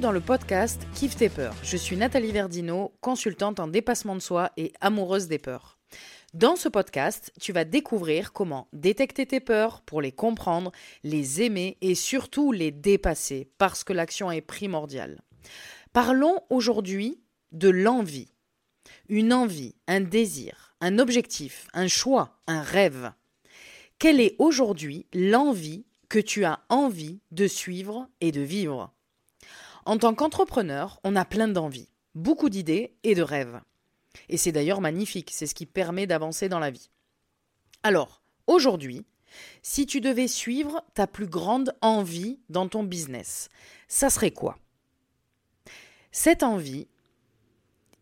Dans le podcast Kiffe tes peurs. Je suis Nathalie Verdino, consultante en dépassement de soi et amoureuse des peurs. Dans ce podcast, tu vas découvrir comment détecter tes peurs pour les comprendre, les aimer et surtout les dépasser parce que l'action est primordiale. Parlons aujourd'hui de l'envie. Une envie, un désir, un objectif, un choix, un rêve. Quelle est aujourd'hui l'envie que tu as envie de suivre et de vivre? En tant qu'entrepreneur, on a plein d'envies, beaucoup d'idées et de rêves. Et c'est d'ailleurs magnifique, c'est ce qui permet d'avancer dans la vie. Alors, aujourd'hui, si tu devais suivre ta plus grande envie dans ton business, ça serait quoi? Cette envie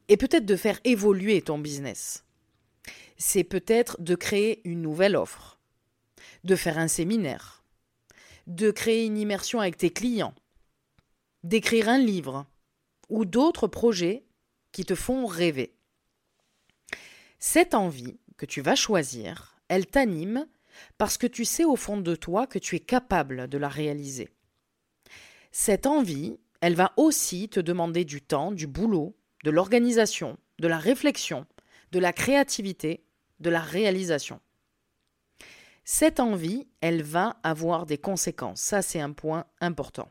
est peut-être de faire évoluer ton business. C'est peut-être de créer une nouvelle offre, de faire un séminaire, de créer une immersion avec tes clients, d'écrire un livre ou d'autres projets qui te font rêver. Cette envie que tu vas choisir, elle t'anime parce que tu sais au fond de toi que tu es capable de la réaliser. Cette envie, elle va aussi te demander du temps, du boulot, de l'organisation, de la réflexion, de la créativité, de la réalisation. Cette envie, elle va avoir des conséquences. Ça, c'est un point important.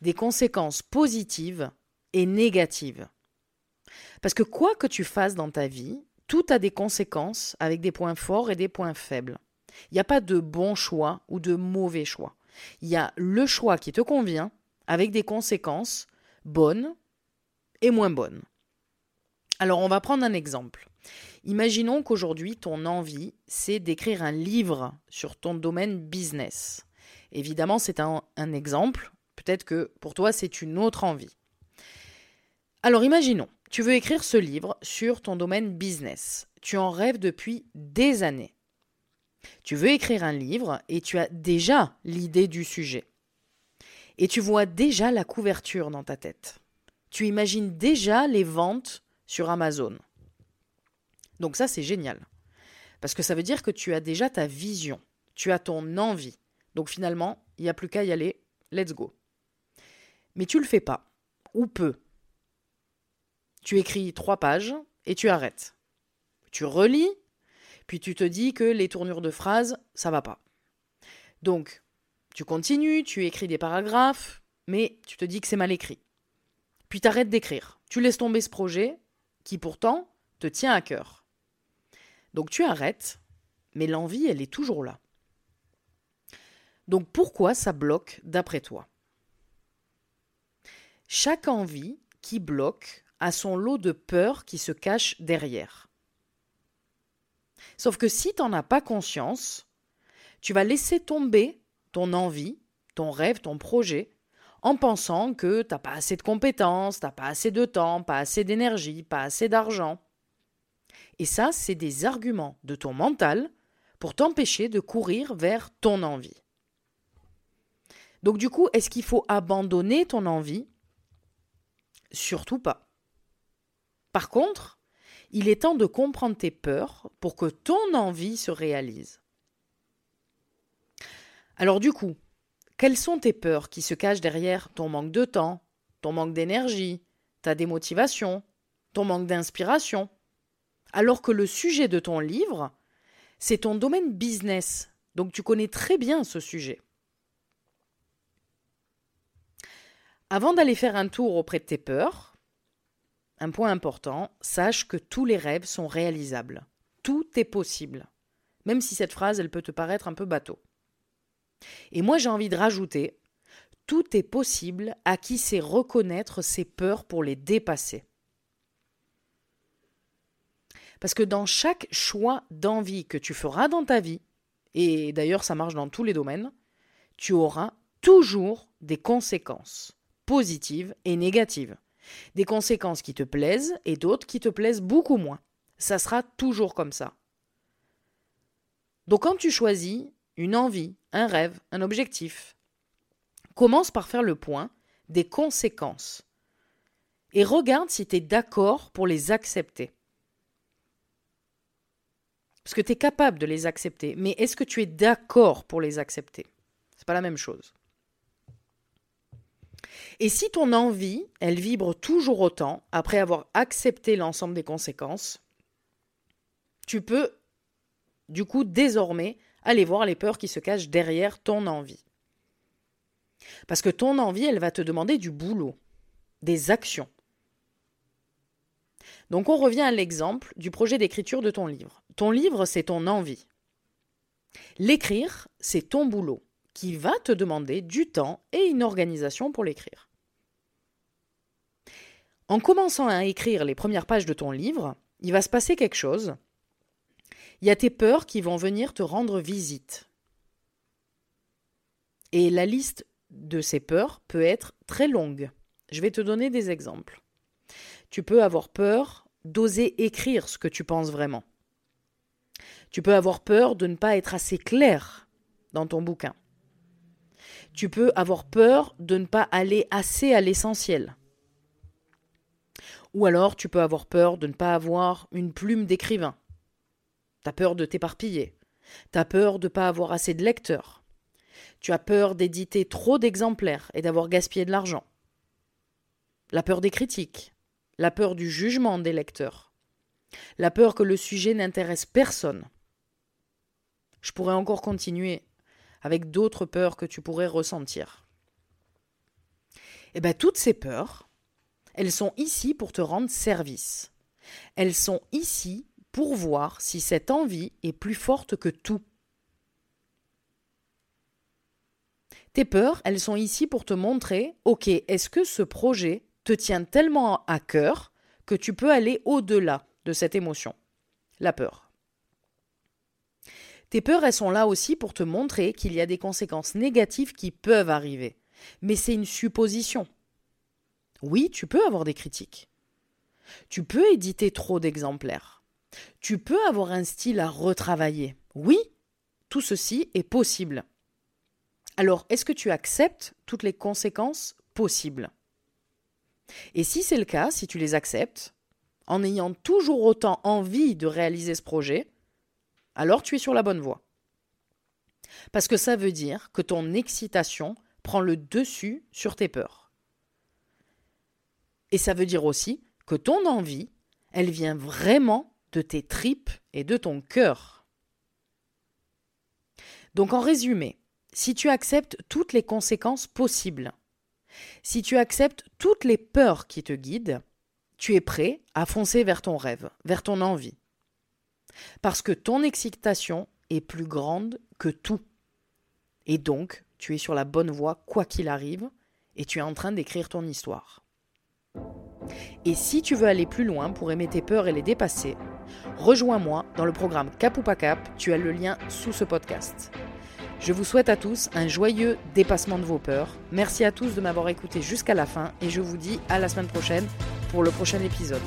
Des conséquences positives et négatives. Parce que quoi que tu fasses dans ta vie, tout a des conséquences avec des points forts et des points faibles. Il n'y a pas de bon choix ou de mauvais choix. Il y a le choix qui te convient avec des conséquences bonnes et moins bonnes. Alors on va prendre un exemple. Imaginons qu'aujourd'hui ton envie, c'est d'écrire un livre sur ton domaine business. Évidemment, c'est un, un exemple. Peut-être que pour toi, c'est une autre envie. Alors imaginons, tu veux écrire ce livre sur ton domaine business. Tu en rêves depuis des années. Tu veux écrire un livre et tu as déjà l'idée du sujet. Et tu vois déjà la couverture dans ta tête. Tu imagines déjà les ventes sur Amazon. Donc ça, c'est génial. Parce que ça veut dire que tu as déjà ta vision, tu as ton envie. Donc finalement, il n'y a plus qu'à y aller, let's go. Mais tu le fais pas, ou peu. Tu écris trois pages et tu arrêtes. Tu relis, puis tu te dis que les tournures de phrases, ça va pas. Donc, tu continues, tu écris des paragraphes, mais tu te dis que c'est mal écrit. Puis tu arrêtes d'écrire. Tu laisses tomber ce projet qui pourtant te tient à cœur. Donc tu arrêtes, mais l'envie, elle est toujours là. Donc pourquoi ça bloque d'après toi? Chaque envie qui bloque a son lot de peur qui se cache derrière. Sauf que si tu n'en as pas conscience, tu vas laisser tomber ton envie, ton rêve, ton projet, en pensant que tu n'as pas assez de compétences, tu n'as pas assez de temps, pas assez d'énergie, pas assez d'argent. Et ça, c'est des arguments de ton mental pour t'empêcher de courir vers ton envie. Donc du coup, est-ce qu'il faut abandonner ton envie Surtout pas. Par contre, il est temps de comprendre tes peurs pour que ton envie se réalise. Alors du coup, quelles sont tes peurs qui se cachent derrière ton manque de temps, ton manque d'énergie, ta démotivation, ton manque d'inspiration? Alors que le sujet de ton livre, c'est ton domaine business. Donc tu connais très bien ce sujet. Avant d'aller faire un tour auprès de tes peurs, un point important, sache que tous les rêves sont réalisables. Tout est possible. Même si cette phrase, elle peut te paraître un peu bateau. Et moi, j'ai envie de rajouter, tout est possible à qui sait reconnaître ses peurs pour les dépasser. Parce que dans chaque choix d'envie que tu feras dans ta vie, et d'ailleurs ça marche dans tous les domaines, tu auras toujours des conséquences positives et négatives. Des conséquences qui te plaisent et d'autres qui te plaisent beaucoup moins. Ça sera toujours comme ça. Donc quand tu choisis une envie, un rêve, un objectif, commence par faire le point des conséquences et regarde si tu es d'accord pour les accepter. Parce que tu es capable de les accepter. Mais est-ce que tu es d'accord pour les accepter? C'est pas la même chose. Et si ton envie, elle vibre toujours autant après avoir accepté l'ensemble des conséquences, tu peux du coup désormais aller voir les peurs qui se cachent derrière ton envie. Parce que ton envie, elle va te demander du boulot, des actions. Donc on revient à l'exemple du projet d'écriture de ton livre. Ton livre, c'est ton envie. L'écrire, c'est ton boulot, qui va te demander du temps et une organisation pour l'écrire. En commençant à écrire les premières pages de ton livre, il va se passer quelque chose. Il y a tes peurs qui vont venir te rendre visite. Et la liste de ces peurs peut être très longue. Je vais te donner des exemples. Tu peux avoir peur d'oser écrire ce que tu penses vraiment. Tu peux avoir peur de ne pas être assez clair dans ton bouquin. Tu peux avoir peur de ne pas aller assez à l'essentiel. Ou alors tu peux avoir peur de ne pas avoir une plume d'écrivain. Tu as peur de t'éparpiller. Tu as peur de ne pas avoir assez de lecteurs. Tu as peur d'éditer trop d'exemplaires et d'avoir gaspillé de l'argent. La peur des critiques, la peur du jugement des lecteurs, la peur que le sujet n'intéresse personne. Je pourrais encore continuer avec d'autres peurs que tu pourrais ressentir. Eh bien, toutes ces peurs, elles sont ici pour te rendre service. Elles sont ici pour voir si cette envie est plus forte que tout. Tes peurs, elles sont ici pour te montrer, ok, est-ce que ce projet te tient tellement à cœur que tu peux aller au-delà de cette émotion, la peur? Tes peurs, elles sont là aussi pour te montrer qu'il y a des conséquences négatives qui peuvent arriver. Mais c'est une supposition. Oui, tu peux avoir des critiques. Tu peux éditer trop d'exemplaires. Tu peux avoir un style à retravailler. Oui, tout ceci est possible. Alors, est-ce que tu acceptes toutes les conséquences possibles? Et si c'est le cas, si tu les acceptes, en ayant toujours autant envie de réaliser ce projet, alors tu es sur la bonne voie. Parce que ça veut dire que ton excitation prend le dessus sur tes peurs. Et ça veut dire aussi que ton envie, elle vient vraiment de tes tripes et de ton cœur. Donc en résumé, si tu acceptes toutes les conséquences possibles, si tu acceptes toutes les peurs qui te guident, tu es prêt à foncer vers ton rêve, vers ton envie. Parce que ton excitation est plus grande que tout. Et donc, tu es sur la bonne voie quoi qu'il arrive, et tu es en train d'écrire ton histoire. Et si tu veux aller plus loin pour aimer tes peurs et les dépasser, rejoins-moi dans le programme Cap ou pas Cap, tu as le lien sous ce podcast. Je vous souhaite à tous un joyeux dépassement de vos peurs. Merci à tous de m'avoir écouté jusqu'à la fin et je vous dis à la semaine prochaine pour le prochain épisode.